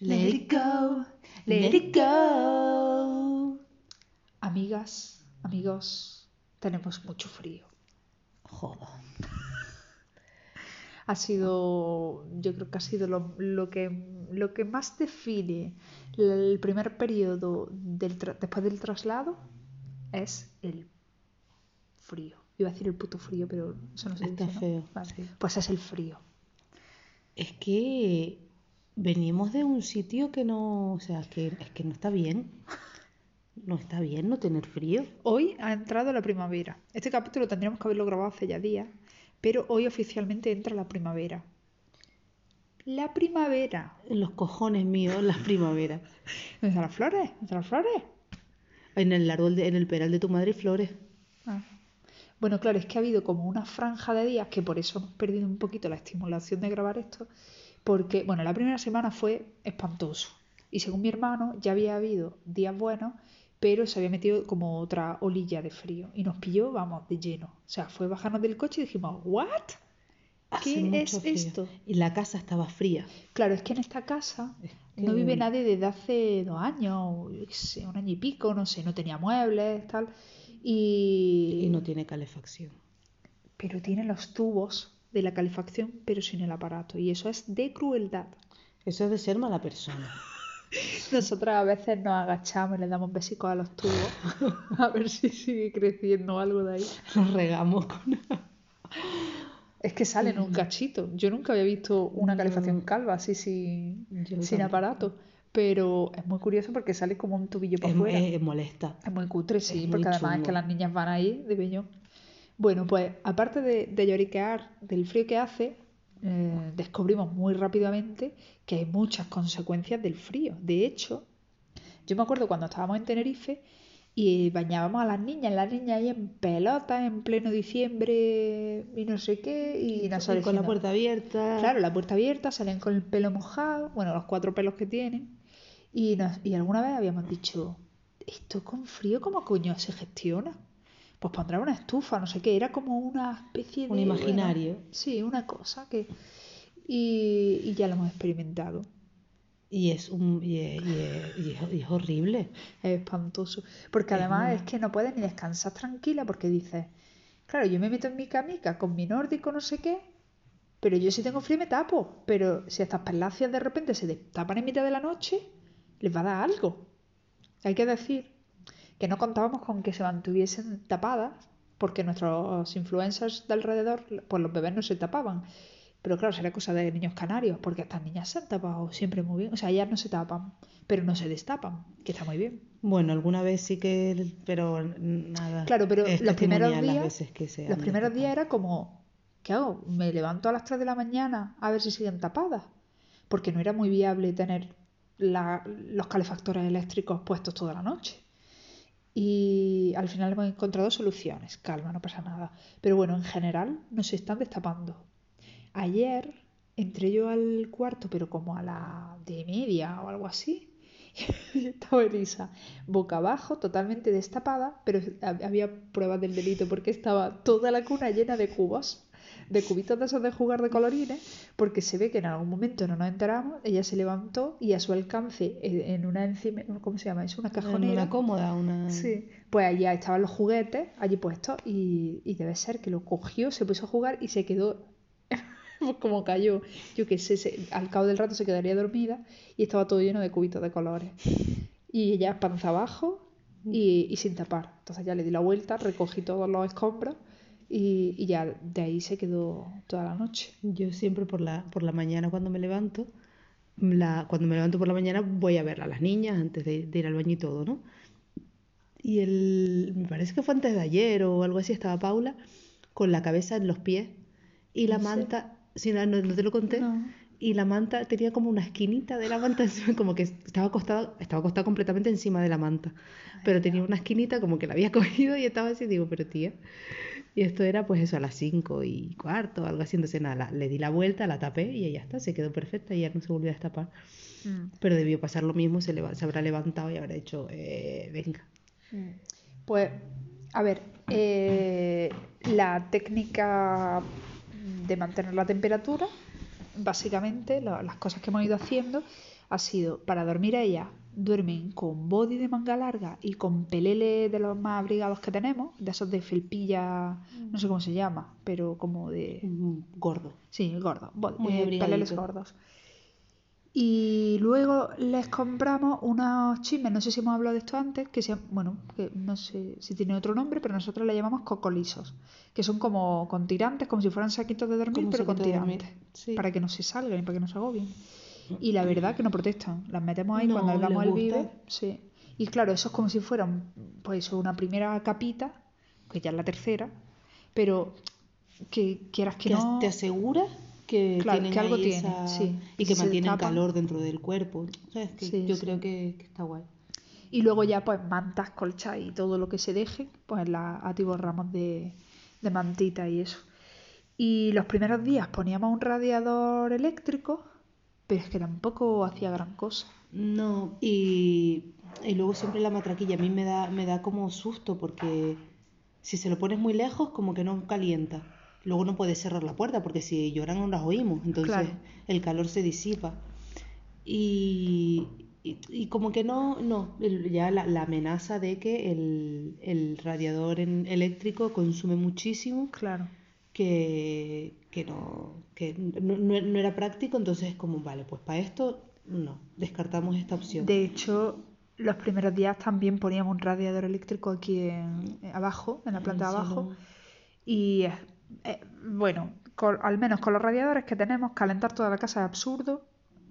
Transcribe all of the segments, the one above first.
Let it go, let it go. Amigas, amigos, tenemos mucho frío. Joder. Ha sido, yo creo que ha sido lo, lo que, lo que más define el primer periodo del después del traslado es el frío. Iba a decir el puto frío, pero eso no se Está dice, ¿no? feo, Vale. sí. Pues es el frío. Es que venimos de un sitio que no, o sea, que es que no está bien. No está bien no tener frío. Hoy ha entrado la primavera. Este capítulo tendríamos que haberlo grabado hace ya días, pero hoy oficialmente entra la primavera. La primavera. En los cojones míos, las primaveras. ¿Dónde están las flores? ¿Dónde están las flores? En el árbol, de- en el peral de tu madre flores. Ah. Bueno, claro, es que ha habido como una franja de días que por eso hemos perdido un poquito la estimulación de grabar esto, porque, bueno, la primera semana fue espantoso. Y según mi hermano, ya había habido días buenos, pero se había metido como otra olilla de frío. Y nos pilló, vamos, de lleno. O sea, fue bajarnos del coche y dijimos, ¿what? ¿Qué es frío. esto? Y la casa estaba fría. Claro, es que en esta casa Es no vive nadie desde hace dos años, o yo qué sé, un año y pico, no sé, no tenía muebles, tal. Y, Y no tiene calefacción. pero tiene los tubos de la calefacción, pero sin el aparato. Y eso es de crueldad. Eso es de ser mala persona. Nosotras a veces nos agachamos y le damos besicos a los tubos a ver si sigue creciendo algo de ahí. Nos regamos con... Es que salen un cachito. Yo nunca había visto una calefacción calva así sin, sin aparato. Pero es muy curioso porque sale como un tubillo para afuera. es molesta. Es muy cutre, sí, Es porque además es que las niñas van ahí de peñón. Bueno, pues aparte de, de lloriquear del frío que hace, eh, descubrimos muy rápidamente que hay muchas consecuencias del frío. De hecho, yo me acuerdo cuando estábamos en Tenerife y bañábamos a las niñas, las niñas ahí en pelotas en pleno diciembre y no sé qué, y nosotros Y con la puerta abierta. Claro, la puerta abierta, salen con el pelo mojado, bueno, los cuatro pelos que tienen. Y, nos- y alguna vez habíamos dicho, ¿esto con frío cómo coño se gestiona? Pues pondrá una estufa, no sé qué, era como una especie de... Un imaginario. bueno, sí, una cosa que... Y, y ya lo hemos experimentado. Y es, un, y es, y es- y es- horrible. Es espantoso. Porque además es que no puedes ni descansar tranquila porque dices, claro, yo me meto en mi camica con mi nórdico no sé qué, pero yo si tengo frío me tapo. Pero si estas perlacias de repente se destapan en mitad de la noche, les va a dar algo. Hay que decir que no contábamos con que se mantuviesen tapadas porque nuestros influencers de alrededor, pues los bebés no se tapaban. Pero claro, será cosa de niños canarios, porque estas niñas se han tapado siempre muy bien. O sea, ellas no se tapan, pero no se destapan, que está muy bien. Bueno, alguna vez sí que, pero nada. Claro, pero los primeros días, los primeros días era como, ¿qué hago? Me levanto a las 3 de la mañana a ver si siguen tapadas, porque no era muy viable tener la- los calefactores eléctricos puestos toda la noche. Y al final hemos encontrado soluciones, calma, no pasa nada. Pero bueno, en general no se están destapando. Ayer entré yo al cuarto, pero como a la de media o algo así. Y estaba Elisa boca abajo, totalmente destapada, pero hab- había pruebas del delito porque estaba toda la cuna llena de cubos, de cubitos de esos de jugar de colorines, porque se ve que en algún momento no nos enteramos, ella se levantó y a su alcance en una encima, ¿cómo se llama? Es una cajonera. Una cómoda, una. Sí, pues allá estaban los juguetes allí puestos y, y debe ser que lo cogió, se puso a jugar y se quedó pues como cayó. Yo qué sé, se- al cabo del rato se quedaría dormida y estaba todo lleno de cubitos de colores. Y ella panza abajo y, y sin tapar. Entonces ya le di la vuelta, recogí todos los escombros y, y ya de ahí se quedó toda la noche. Yo siempre por la, por la mañana cuando me levanto, la, cuando me levanto por la mañana voy a ver a las niñas antes de, de ir al baño y todo, ¿no? Y el, me parece que fue antes de ayer o algo así, estaba Paula con la cabeza en los pies y la manta, si no, no- no te lo conté, No. y la manta tenía como una esquinita de la manta, encima, como que estaba acostada, estaba acostada completamente encima de la manta, pero tenía una esquinita como que la había cogido y estaba así, digo, pero tía. Y esto era pues eso a las 5 y cuarto, algo así, entonces nada, la- le di la vuelta, la tapé y ya está, se quedó perfecta y ya no se volvió a destapar. Mm. Pero debió pasar lo mismo, se, se habrá levantado y habrá dicho, eh, venga. Mm. Pues, a ver, eh, la técnica de mantener la temperatura básicamente lo- las cosas que hemos ido haciendo ha sido para dormir ellas duermen con body de manga larga y con pelele de los más abrigados que tenemos, de esos de felpilla, no sé cómo se llama, pero como de Gordo. Sí, gordo, bo- Muy eh, peleles gordos. Y luego les compramos unos chismes, no sé si hemos hablado de esto antes, que se, bueno, que no sé si tiene otro nombre, pero nosotros le llamamos cocolisos, que son como con tirantes, como si fueran saquitos de dormir, Como pero con tirantes, sí. para que no se salgan y para que no se agobien. Y la verdad que no protestan, las metemos ahí No, cuando les el vive, sí. Y claro, eso es como si fueran, pues una primera capita, que ya es la tercera, pero que quieras que Que no... te asegura que, Claro, tienen que algo tiene, esa- sí. y que si se mantienen destapan- calor dentro del cuerpo. Sí, yo sí. creo que, que está guay. Y luego ya pues mantas, colchas y todo lo que se deje, pues la atiborramos de, de mantita y eso. Y los primeros días poníamos un radiador eléctrico, pero es que tampoco hacía gran cosa. No, y, y luego siempre la matraquilla a mí me da, me da como susto porque si se lo pones muy lejos como que no calienta. Luego no puedes cerrar la puerta porque si lloran no las oímos, entonces Claro. el calor se disipa. Y, y, y como que no, no, ya la, la amenaza de que el, el radiador en- eléctrico consume muchísimo Claro. Que, que no, que no, no- no era práctico, entonces es como, vale, pues para esto no, descartamos esta opción. De hecho, los primeros días también poníamos un radiador eléctrico aquí en, eh, abajo, en la planta de abajo. Y eh, eh, bueno, con- al menos con los radiadores que tenemos, calentar toda la casa es absurdo.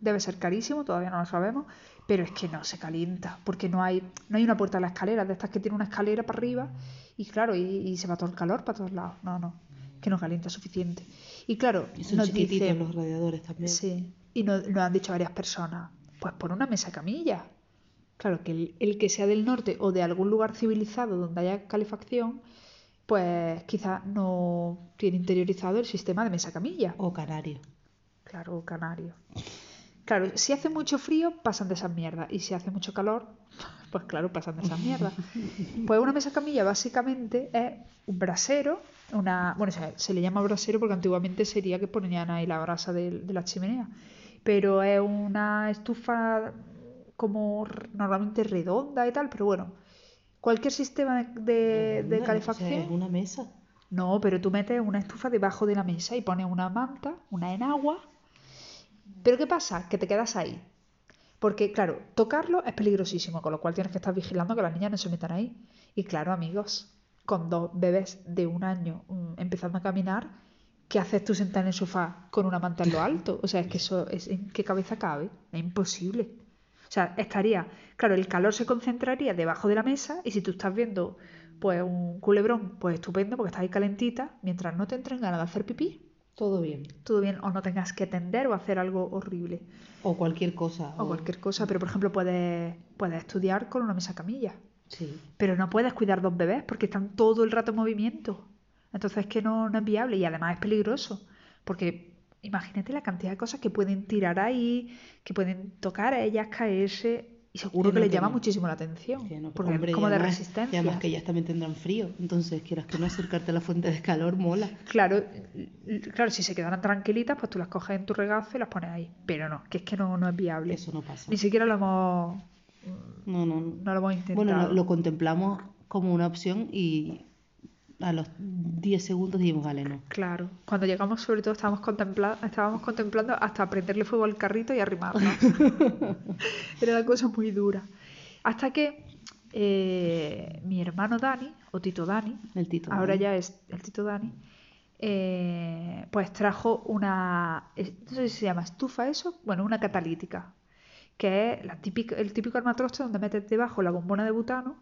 Debe ser carísimo, todavía no lo sabemos, pero es que no se calienta, porque no hay, no hay una puerta a la escalera, de estas que tiene una escalera para arriba, y claro, y, y se va todo el calor para todos lados. No, no, que no calienta suficiente. Y claro, Y son nos dicen, los radiadores también. Sí, y nos, nos han dicho varias personas, pues pon una mesa camilla. Claro, que el, el que sea del norte o de algún lugar civilizado donde haya calefacción, pues quizás no tiene interiorizado el sistema de mesa camilla. O canario. Claro, canario. Claro, si hace mucho frío, pasan de esas mierdas. Y si hace mucho calor, pues claro, pasan de esas mierdas. Pues una mesa camilla básicamente es un brasero, una. Bueno, se, se le llama brasero porque antiguamente sería que ponían ahí la brasa de, de la chimenea. Pero es una estufa como normalmente redonda y tal, pero bueno. Cualquier sistema de, o sea, calefacción. es una mesa. No, pero tú metes una estufa debajo de la mesa y pones una manta, una enagua. Pero ¿qué pasa? Que te quedas ahí. Porque, claro, tocarlo es peligrosísimo, con lo cual tienes que estar vigilando que las niñas no se metan ahí. Y claro, amigos, con dos bebés de un año mm, empezando a caminar, ¿qué haces tú sentado en el sofá con una manta en lo alto? O sea, es que eso, es, ¿en qué cabeza cabe? Es imposible. O sea, estaría, claro, el calor se concentraría debajo de la mesa y si tú estás viendo pues un culebrón, pues estupendo porque estás ahí calentita, mientras no te entren ganas de hacer pipí, Todo bien. todo bien, o no tengas que tender o hacer algo horrible O cualquier cosa. o cualquier cosa, pero por ejemplo puedes, puedes estudiar con una mesa camilla, Sí. pero no puedes cuidar dos bebés porque están todo el rato en movimiento. Entonces es que no, no es viable y además es peligroso, porque imagínate la cantidad de cosas que pueden tirar ahí, que pueden tocar a ellas, caerse, y seguro Que que no, les que llama muchísimo la atención, no, porque hombre, es como de además- resistencia. Y además que ellas también tendrán frío. Entonces, quieras que no acercarte a la fuente de calor, mola. Claro, claro, si se quedaran tranquilitas, pues tú las coges en tu regazo y las pones ahí. Pero no, que es que no, no es viable. Eso no pasa. Ni siquiera lo hemos, No, no, no. no lo hemos intentado. Bueno, lo, lo contemplamos como una opción y a los 10 segundos dijimos, vale, no. Claro, cuando llegamos sobre todo estábamos, contempla- estábamos contemplando hasta prenderle fuego al carrito y arrimarnos. Era una cosa muy dura. Hasta que eh, mi hermano Dani, o Tito Dani, El Tito. ahora Dani. ya es el Tito Dani, eh, pues trajo una, es- no sé si se llama estufa eso, bueno, una catalítica, que es la típica, el típico armatroste donde metes debajo la bombona de butano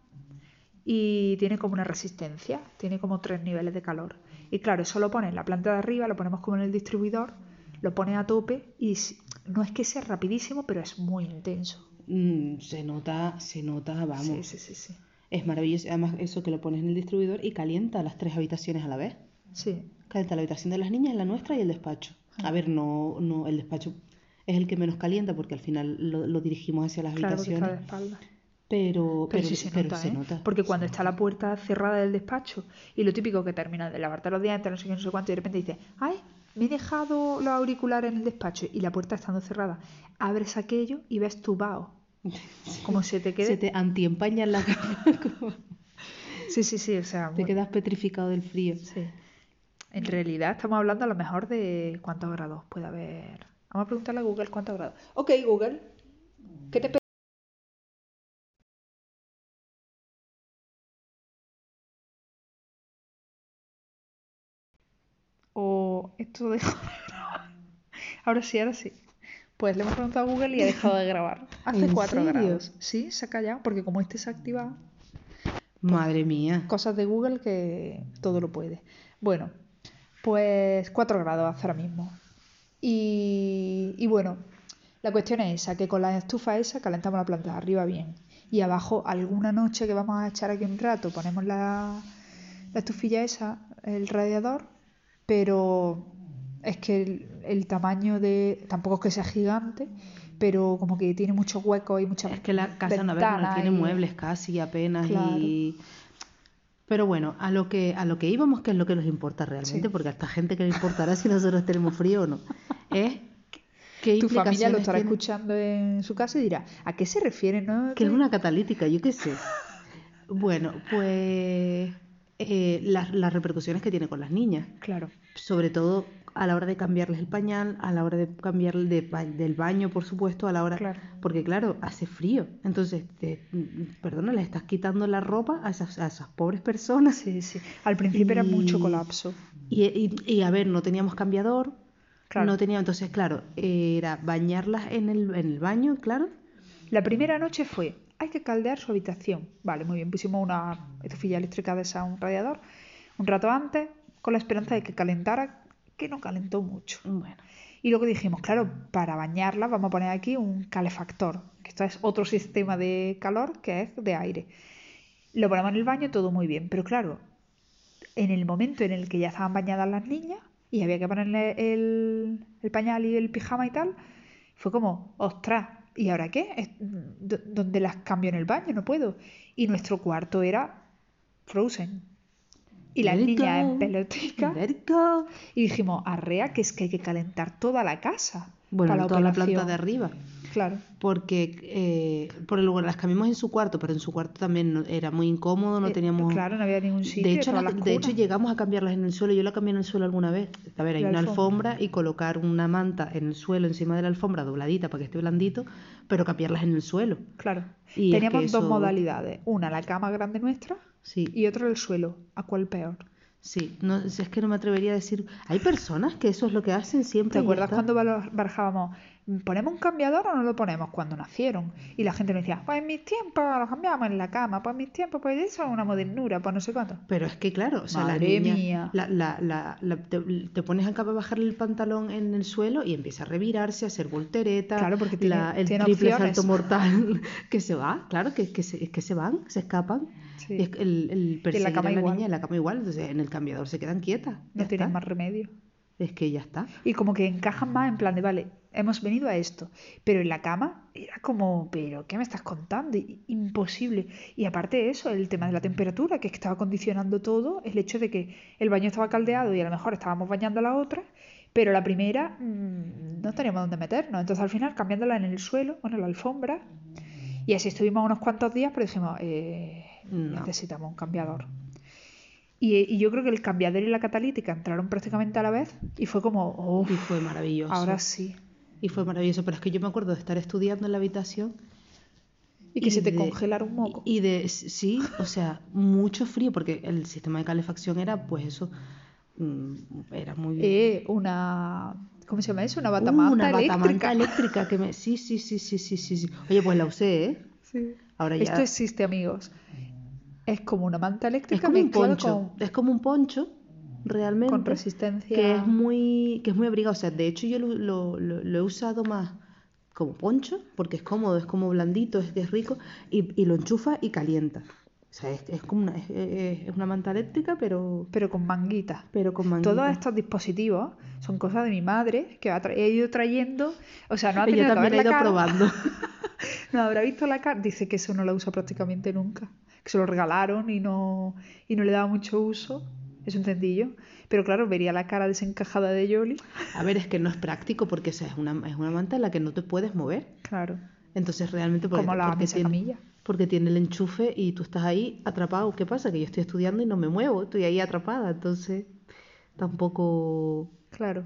y tiene como una resistencia, tiene como tres niveles de calor. Y claro, eso lo pones en la planta de arriba, lo ponemos como en el distribuidor, lo pones a tope y no es que sea rapidísimo, pero es muy intenso. Mm, se nota, se nota, vamos. Sí, sí, sí, sí. Es maravilloso. Además, eso que lo pones en el distribuidor y calienta las tres habitaciones a la vez. Sí, Calienta la habitación de las niñas, la nuestra y el despacho. A ver, no, no, el despacho es el que menos calienta porque al final lo, lo dirigimos hacia las claro, está de habitaciones. espalda. Pero, Pero, pero, sí se pero nota, se ¿eh? nota. Porque cuando está la puerta cerrada del despacho y lo típico que termina de lavarte los dientes, no sé qué, no sé cuánto, y de repente dices, ¡ay! me he dejado los auriculares en el despacho y la puerta estando cerrada. Abres aquello y ves tu vaho. Como se te quede. Se te antiempaña en la cama. como- Sí, sí, sí, o sea, te quedas petrificado del frío. sí. En realidad estamos hablando a lo mejor de cuántos grados puede haber. Vamos a preguntarle a Google cuántos grados. Ok, Google, ¿qué te esto deja de grabar. Ahora sí, ahora sí. Pues le hemos preguntado a Google y ha dejado de grabar. Hace ¿En 4 serio? grados. Sí, se ha callado porque como este se ha activado, Madre mía. cosas de Google que todo lo puede. Bueno, pues 4 grados hace ahora mismo. Y, y bueno, la cuestión es esa, que con la estufa esa calentamos la planta de arriba bien. Y abajo, alguna noche que vamos a echar aquí un rato, ponemos la, la estufilla esa, el radiador, pero es que el, el tamaño de... tampoco es que sea gigante, pero como que tiene muchos huecos y muchas Es que la casa no, no tiene y- muebles casi apenas Claro. y... Pero bueno, a lo que a lo que íbamos, que es lo que nos importa realmente, Sí. porque a esta gente que le importará si nosotros tenemos frío o no, es qué Tu familia lo estará tiene- escuchando en su casa y dirá, ¿a qué se refiere? No? que es una catalítica, yo qué sé. Bueno, pues eh, las, las repercusiones que tiene con las niñas, Claro, sobre todo a la hora de cambiarles el pañal, a la hora de cambiarle de del baño, por supuesto, a la hora... Claro. Porque claro, hace frío. Entonces, te- perdona, le estás quitando la ropa a esas, a esas pobres personas. sí, sí. Al principio era mucho colapso. Y, y- y, a ver, no teníamos cambiador, Claro. no teníamos... Entonces, claro, era bañarlas en el, en el baño, claro. La primera noche fue, hay que caldear su habitación. Vale, muy bien, pusimos una estufilla eléctrica de esa, un radiador, un rato antes, con la esperanza de que calentara, que no calentó mucho. Bueno. Y luego dijimos, claro, para bañarla vamos a poner aquí un calefactor, que esto es otro sistema de calor que es de aire. Lo ponemos en el baño, todo muy bien, pero claro, en el momento en el que ya estaban bañadas las niñas y había que ponerle el, el pañal y el pijama y tal, fue como, ostras, ¿y ahora qué? Es- ¿Dónde las cambio en el baño? No puedo. Y nuestro cuarto era Frozen. Y las it niñas en pelotica. Y dijimos, arrea, que es que hay que calentar toda la casa. Bueno, para toda la operación". planta de arriba. Claro. Porque eh, por el, bueno, las cambiamos en su cuarto, pero en su cuarto también no- era muy incómodo, no Eh, teníamos... Claro, no había ningún sitio. De hecho, la- de hecho, llegamos a cambiarlas en el suelo. Yo la cambié en el suelo alguna vez. A ver, hay La una alfombra. alfombra y colocar una manta en el suelo, encima de la alfombra, dobladita para que esté blandito, pero cambiarlas en el suelo. Claro. Y es Teníamos dos modalidades. Una, la cama grande nuestra Sí, y otra, el suelo. ¿A cuál peor? Sí. No, es que no me atrevería a decir. Hay personas que eso es lo que hacen siempre. ¿Te acuerdas cuando bar- barajábamos? ¿Ponemos un cambiador o no lo ponemos cuando nacieron? Y la gente nos decía, pues en mis tiempos lo cambiamos en la cama, pues en mis tiempos, pues eso es una modernura, pues no sé cuánto. Pero es que claro, o sea, la niña, mía. la- la- la- te, te pones acá para bajarle el pantalón en el suelo y empieza a revirarse, a hacer voltereta, Claro, porque tiene- la- el tiene triple opciones. salto mortal que se va, claro, que, que, se, que se van, se escapan. Sí. Y es que el, el perseguir cama a la igual. niña en la cama igual, entonces en el cambiador se quedan quietas. No tienen está. más remedio. Es que ya está. Y como que encajan más en plan de, vale, hemos venido a esto. Pero en la cama era como, pero ¿qué me estás contando? Imposible. Y aparte de eso, el tema de la temperatura, que estaba condicionando todo, el hecho de que el baño estaba caldeado y a lo mejor estábamos bañando a la otra, pero la primera mm, no teníamos dónde meternos. Entonces al final cambiándola en el suelo, bueno, en la alfombra. Y así estuvimos unos cuantos días, pero dijimos, eh, No. necesitamos un cambiador. Y, y yo creo que el cambiador y la catalítica entraron prácticamente a la vez y fue como, Y fue maravilloso. ahora sí. Y fue maravilloso, pero es que yo me acuerdo de estar estudiando en la habitación Y que se te de- congelara un moco. Y de, sí, o sea, mucho frío, porque el sistema de calefacción era, pues eso, mm, era muy... Eh, una. ¿Cómo se llama eso? Una Uh, batamanta una eléctrica. batamanta eléctrica que me... Sí, sí, sí, sí, sí, sí, sí. Oye, pues la usé, ¿eh? Sí. Ahora ya... Esto existe, amigos. Es como una manta es eléctrica como un poncho, con, es como un poncho, realmente. con resistencia. que es muy que es muy abrigado. O sea, de hecho yo lo, lo- lo- lo he usado más como poncho, porque es cómodo, es como blandito, es, es rico, y, y lo enchufa y calienta. O sea, es, es como una, es, es- una manta eléctrica, pero, Pero con manguita. pero con manguita. Todos estos dispositivos son cosas de mi madre que ha, tra- he ido trayendo. O sea, no ha tenido Ella que también ver ha la ido cara. probando. No habrá visto la cara. Dice que eso no lo usa prácticamente nunca. Que se lo regalaron y no, y no le daba mucho uso. es un sencillo. Pero claro, vería la cara desencajada de Yoli. A ver, es que no es práctico porque esa es una, es una manta en la que no te puedes mover. Claro. Entonces realmente porque, Como la porque mesa tiene, camilla. Porque tiene el enchufe y tú estás ahí atrapado. ¿Qué pasa? Que yo estoy estudiando y no me muevo, estoy ahí atrapada. Entonces tampoco... Claro.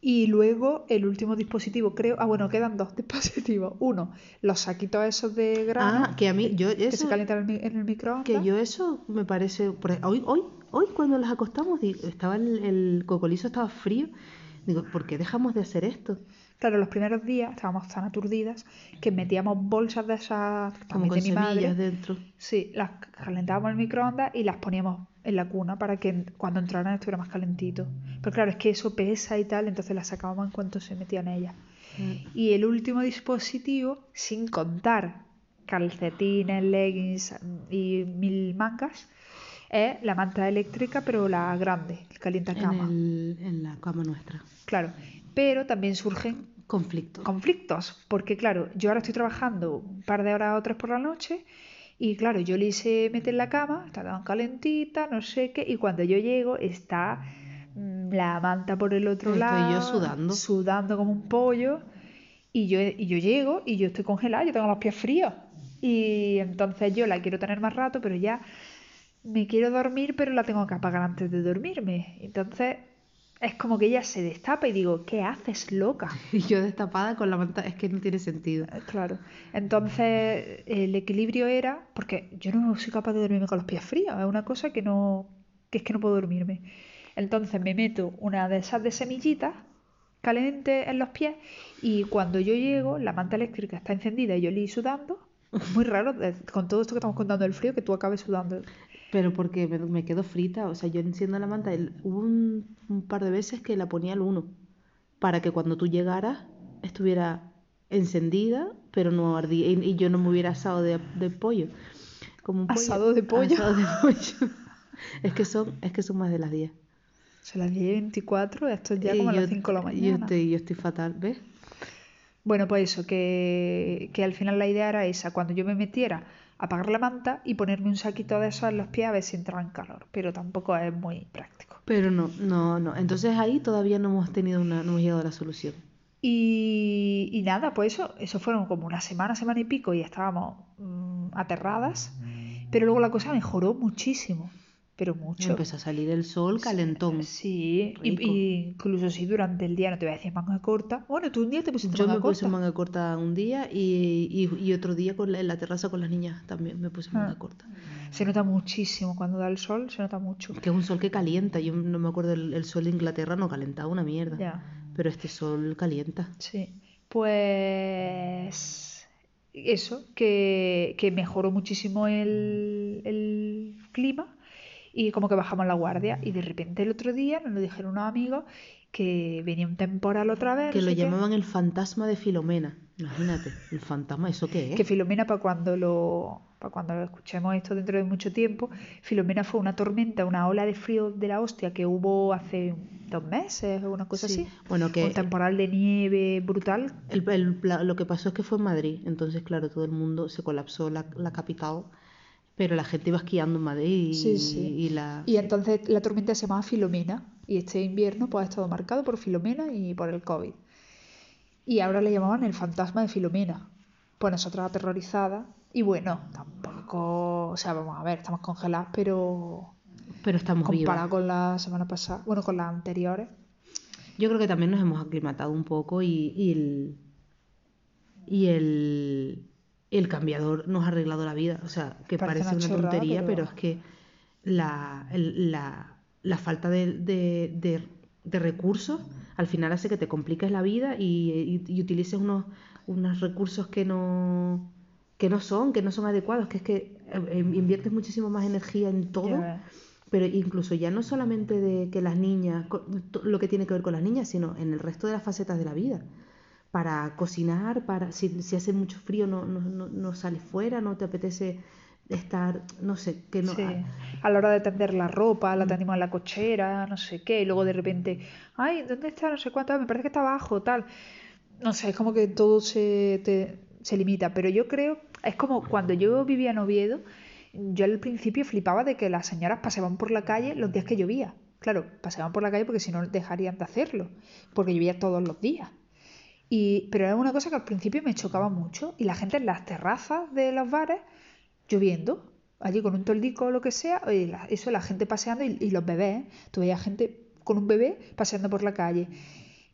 Y luego el último dispositivo, creo. Ah, bueno, quedan dos dispositivos. Uno, los saquitos esos de grano Ah, que a mí, yo que se eso, calientan en el, microondas. que yo eso me parece... Hoy, hoy, hoy cuando las acostamos, estaba el, el cocolizo estaba frío. Digo, ¿por qué dejamos de hacer esto? Claro, los primeros días estábamos tan aturdidas que metíamos bolsas de esas Como con de mi madre. dentro. Sí, las calentábamos en el microondas y las poníamos en la cuna para que cuando entraran estuviera más calentito. Pero claro, es que eso pesa y tal, entonces las sacábamos en cuanto se metían ellas. Y el último dispositivo, sin contar calcetines, leggings y mil mangas, es la manta eléctrica, pero la grande, el En, calientacama. el- en la cama nuestra. Claro, pero también surgen Conflicto. conflictos, porque claro, yo ahora estoy trabajando un par de horas o tres por la noche y claro, yo le hice meter en la cama, está tan calentita, no sé qué, y cuando yo llego está mm, la manta por el otro Estoy lado, yo sudando. sudando como un pollo, y yo, y yo llego y yo estoy congelada, yo tengo los pies fríos, y entonces yo la quiero tener más rato, pero ya me quiero dormir, pero la tengo que apagar antes de dormirme, entonces es como que ella se destapa y digo, ¿qué haces, loca? Y yo destapada con la manta, es que no tiene sentido. Eh, Claro. Entonces, el equilibrio era, porque yo no soy capaz de dormirme con los pies fríos, es una cosa que no, que es que no puedo dormirme. Entonces me meto una de esas de semillitas caliente en los pies y cuando yo llego, la manta eléctrica está encendida y yo le sudando. Muy raro, eh, con todo esto que estamos contando del frío, que tú acabes sudando. Pero porque me, me quedo frita, o sea, yo enciendo la manta, el- hubo un, un par de veces que la ponía al 1, para que cuando tú llegaras estuviera encendida, pero no ardía, y, y yo no me hubiera asado de, de pollo. Como un pollo. ¿Asado de pollo? Asado de pollo. Es que son, es que son más de las 10. Se las 10 y 24, esto es ya Y como a las yo- 5 de la Yo mañana. estoy, yo estoy fatal, ¿ves? Bueno, pues eso, que, que al final la idea era esa, cuando yo me metiera, apagar la manta y ponerme un saquito de esos en los pies a ver si entraba en calor, pero tampoco es muy práctico. Pero no, no, no. Entonces ahí todavía no hemos tenido una, no hemos llegado a la solución. Y, y nada, pues eso, eso fueron como una semana, semana y pico y estábamos mm, aterradas, pero luego la cosa mejoró muchísimo, pero mucho. Empezó a salir el sol calentón. Sí, y, y incluso si durante el día no te voy a decir manga corta. Bueno, tú un día te pusiste Yo manga me puse corta. manga corta un día y, y, y otro día con la- en la terraza con las niñas también me puse manga Ah. corta. Se nota muchísimo cuando da el sol, se nota mucho. Que es un sol que calienta. Yo no me acuerdo, el, el sol de Inglaterra no calentaba una mierda. Ya. Pero este sol calienta. Sí, pues eso, que, que mejoró muchísimo el, el clima y como que bajamos la guardia y de repente el otro día nos lo dijeron unos amigos que venía un temporal otra vez. Que no lo qué. llamaban el fantasma de Filomena. Imagínate, el fantasma, ¿eso qué es? Que Filomena, para cuando lo para cuando lo escuchemos esto dentro de mucho tiempo, Filomena fue una tormenta, una ola de frío de la hostia que hubo hace dos meses o una cosa Sí, así. Bueno, que Un temporal de nieve brutal. el- el- lo que pasó es que fue en Madrid. Entonces, claro, todo el mundo se colapsó la, la capital. Pero la gente iba esquiando en Madrid y, Sí, sí. y la... Y entonces la tormenta se llamaba Filomena y este invierno pues ha estado marcado por Filomena y por el COVID. Y ahora le llamaban el fantasma de Filomena. Pues nosotras aterrorizadas. Y bueno, tampoco, o sea, vamos a ver, estamos congeladas, pero Pero estamos vivas. comparado con la semana pasada, bueno, con las anteriores. Yo creo que también nos hemos aclimatado un poco y, y el, y el, el cambiador nos ha arreglado la vida. O sea, que Parece parece, una una chorrada, tontería, pero- pero... es que la, la, la falta de, de- de- de recursos al final hace que te compliques la vida y, y- y utilices unos, unos recursos que no, que no son, que no son adecuados, que es que eh, inviertes muchísimo más energía en todo. Pero incluso ya no solamente de que las niñas, lo que tiene que ver con las niñas, sino en el resto de las facetas de la vida. Para cocinar, para si, si hace mucho frío no, no, no, no sales fuera, no te apetece estar, no sé, que no... Sí. ah, A la hora de tender la ropa, la tenemos en la cochera, no sé qué, y luego de repente, ay, ¿dónde está? No sé cuánto, me parece que está abajo, tal. No sé, es como que todo se, te- se limita, pero yo creo, es como cuando yo vivía en Oviedo, yo al principio flipaba de que las señoras paseaban por la calle los días que llovía. Claro, paseaban por la calle porque si no dejarían de hacerlo, porque llovía todos los días. Y, pero era una cosa que al principio me chocaba mucho. Y la gente en las terrazas de los bares, lloviendo, allí con un toldico o lo que sea, y eso, la gente paseando y, los bebés. Tú veías gente con un bebé paseando por la calle.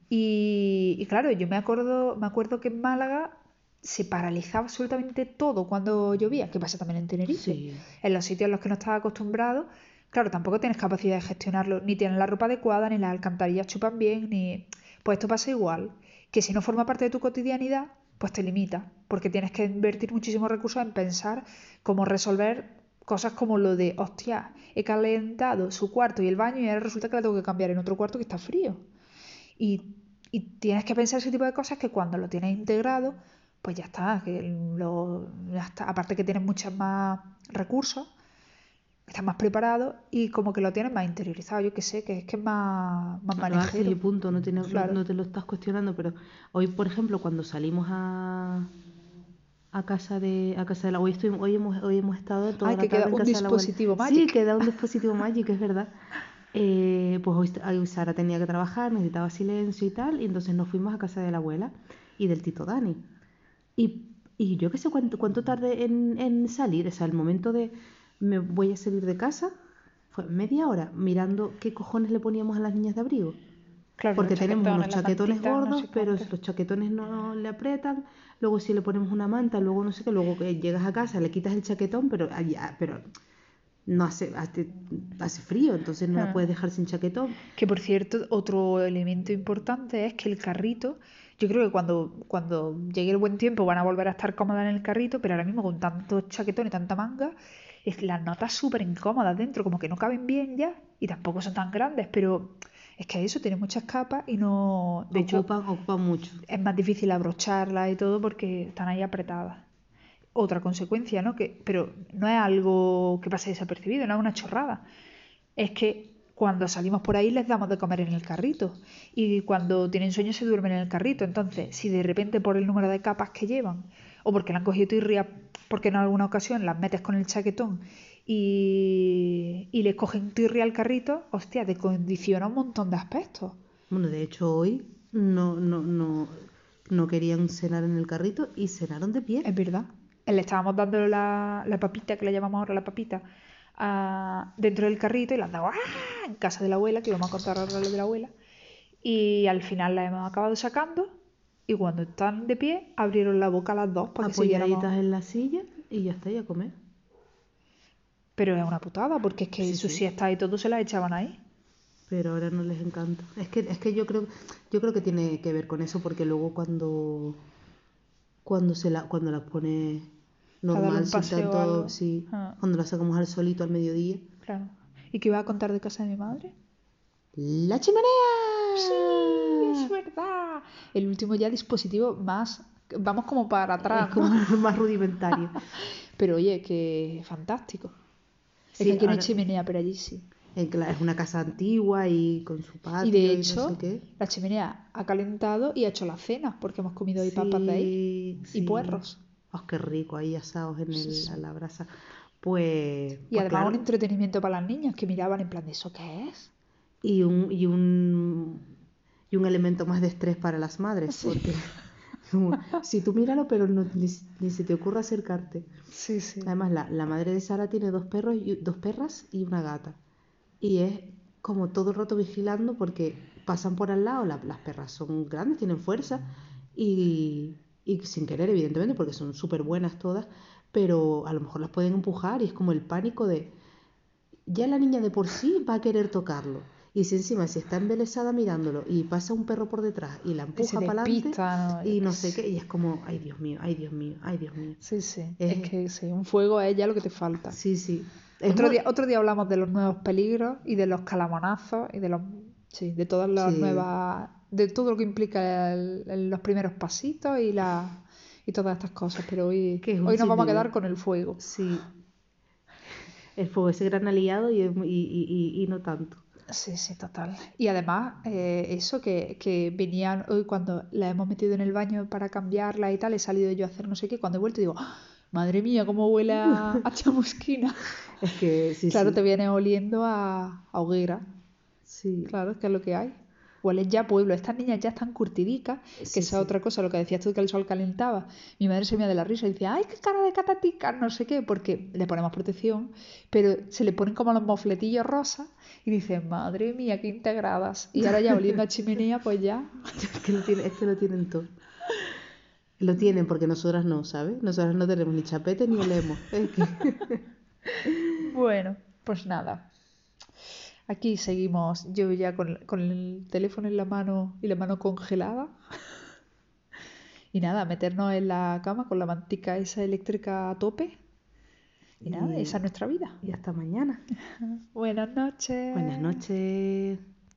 Y, claro, yo me acuerdo, me acuerdo que en Málaga se paralizaba absolutamente todo cuando llovía, que pasa también en Tenerife. En los sitios en los que no estaba acostumbrado, claro, tampoco tienes capacidad de gestionarlo, ni tienes la ropa adecuada, ni las alcantarillas chupan bien, ni... Pues esto pasa igual, que si no forma parte de tu cotidianidad, pues te limita, porque tienes que invertir muchísimos recursos en pensar cómo resolver cosas como lo de, hostia, he calentado su cuarto y el baño y ahora resulta que la tengo que cambiar en otro cuarto que está frío. Y, y tienes que pensar ese tipo de cosas que cuando lo tienes integrado, pues ya está, que lo, ya está. aparte que tienes muchos más recursos, estás más preparado y como que lo tienes más interiorizado, yo que sé, que es que es más, más manejero. punto, no, tienes, no te lo estás cuestionando, pero hoy, por ejemplo, cuando salimos a, a casa de a casa de la hoy, estoy, hoy hemos hoy hemos estado toda Ay, la que queda un dispositivo mágico. Sí, queda un dispositivo mágico, es verdad. Eh, pues hoy Sara tenía que trabajar, necesitaba silencio y tal, y entonces nos fuimos a casa de la abuela y del tito Dani. Y, y yo qué sé cuánto, cuánto tardé en, en salir, o sea, el momento de me voy a salir de casa, fue media hora mirando qué cojones le poníamos a las niñas de abrigo. Claro, Porque tenemos unos chaquetones gordos, pero los chaquetones no le aprietan. Luego si le ponemos una manta, luego no sé qué, luego que llegas a casa, le quitas el chaquetón, pero, pero no hace, hace, frío, entonces no la ah. puedes dejar sin chaquetón. Que por cierto, otro elemento importante es que el carrito, yo creo que cuando, cuando llegue el buen tiempo van a volver a estar cómodas en el carrito, pero ahora mismo con tanto chaquetón y tanta manga, es las notas súper incómodas dentro, como que no caben bien ya y tampoco son tan grandes, pero es que eso tiene muchas capas y no... De ocupan, hecho, ocupan mucho. Es más difícil abrocharlas y todo porque están ahí apretadas. Otra consecuencia, ¿no? Que, pero no es algo que pase desapercibido, no es una chorrada. Es que cuando salimos por ahí les damos de comer en el carrito y cuando tienen sueño se duermen en el carrito. Entonces, si de repente por el número de capas que llevan o porque le han cogido tirria porque en alguna ocasión las metes con el chaquetón y, y les cogen tirria al carrito, hostia, te condiciona un montón de aspectos. Bueno, de hecho hoy no, no, no, no querían cenar en el carrito y cenaron de pie. Es verdad. Le estábamos dando la, la papita, que le llamamos ahora la papita, dentro del carrito y la han dado ¡ah! en casa de la abuela, que vamos a contar ahora lo de la abuela. Y al final la hemos acabado sacando y cuando están de pie abrieron la boca las dos para que siguiéramos... en la silla y ya está, ya a comer. Pero es una putada, porque es que sí, su siesta y todo se la echaban ahí. Pero ahora no les encanta. Es que, es que yo creo, yo creo que tiene que ver con eso, porque luego cuando cuando se la, cuando las pone normal, todo, sí, ah. cuando las sacamos al solito al mediodía. Claro. ¿Y qué iba a contar de casa de mi madre? ¡La chimenea! Sí, es verdad. El último ya dispositivo más. Vamos como para atrás. como más rudimentario. pero oye, que fantástico. es que aquí no hay chimenea, pero allí sí. Es una casa antigua y con su patio. Y de hecho, la chimenea ha calentado y ha hecho la cena, porque hemos comido ahí papas de ahí y puerros. Oh, qué rico, ahí asados en el, la brasa. Pues. Y pues además un entretenimiento para las niñas que miraban en plan de eso, ¿qué es? y un, y un, y un elemento más de estrés para las madres, porque si tú míralo, pero no, ni, se te ocurra acercarte. Sí, sí. Además, la, la, madre de Sara tiene dos perros y, dos perras y una gata. Y es como todo el rato vigilando porque pasan por al lado, las perras son grandes, tienen fuerza y, y sin querer, evidentemente, porque son súper buenas todas, pero a lo mejor las pueden empujar y es como el pánico de, ya la niña de por sí va a querer tocarlo y si encima si está embelesada mirándolo y pasa un perro por detrás y la empuja para adelante y no sé qué, y es como, ay Dios mío, ay Dios mío, ay Dios mío. Sí, sí. Es, que sí, un fuego es ya lo que te falta. Sí, sí. otro, día, otro día hablamos de los nuevos peligros y de los calamonazos y de los sí, de todas las nuevas de todo lo que implica los primeros pasitos y la y todas estas cosas, pero hoy, hoy nos vamos a quedar con el fuego. Sí. El fuego, ese gran aliado y, y, y no tanto. Sí, sí, total. Y además, eh, eso que, que venían hoy cuando la hemos metido en el baño para cambiarla y tal, he salido yo a hacer no sé qué, cuando he vuelto digo, ¡Ah! Madre mía, cómo huele a, a chamusquina. Es que sí, claro, sí. te viene oliendo a, a hoguera. Sí. Claro, es que es lo que hay. Hueles ya pueblo. Estas niñas ya están curtidicas, que Sí, esa sí. otra cosa, lo que decías tú que el sol calentaba. Mi madre se me de la risa y decía, ¡ay, qué cara de catatica! No sé qué, porque le ponemos protección, pero se le ponen como los mofletillos rosas y dicen, madre mía, qué integradas. Y ahora ya oliendo a chimenea, pues ya. Es que lo, tiene- es que lo tienen todo. Lo tienen porque nosotras no, ¿sabes? Nosotras no tenemos ni chapete ni olemos. Es que... Bueno, pues nada. Aquí seguimos, yo ya con, con el teléfono en la mano y la mano congelada. Y nada, meternos en la cama con la mantica esa eléctrica a tope. Y nada, Y- esa es nuestra vida. Y hasta mañana. Buenas noches. Buenas noches.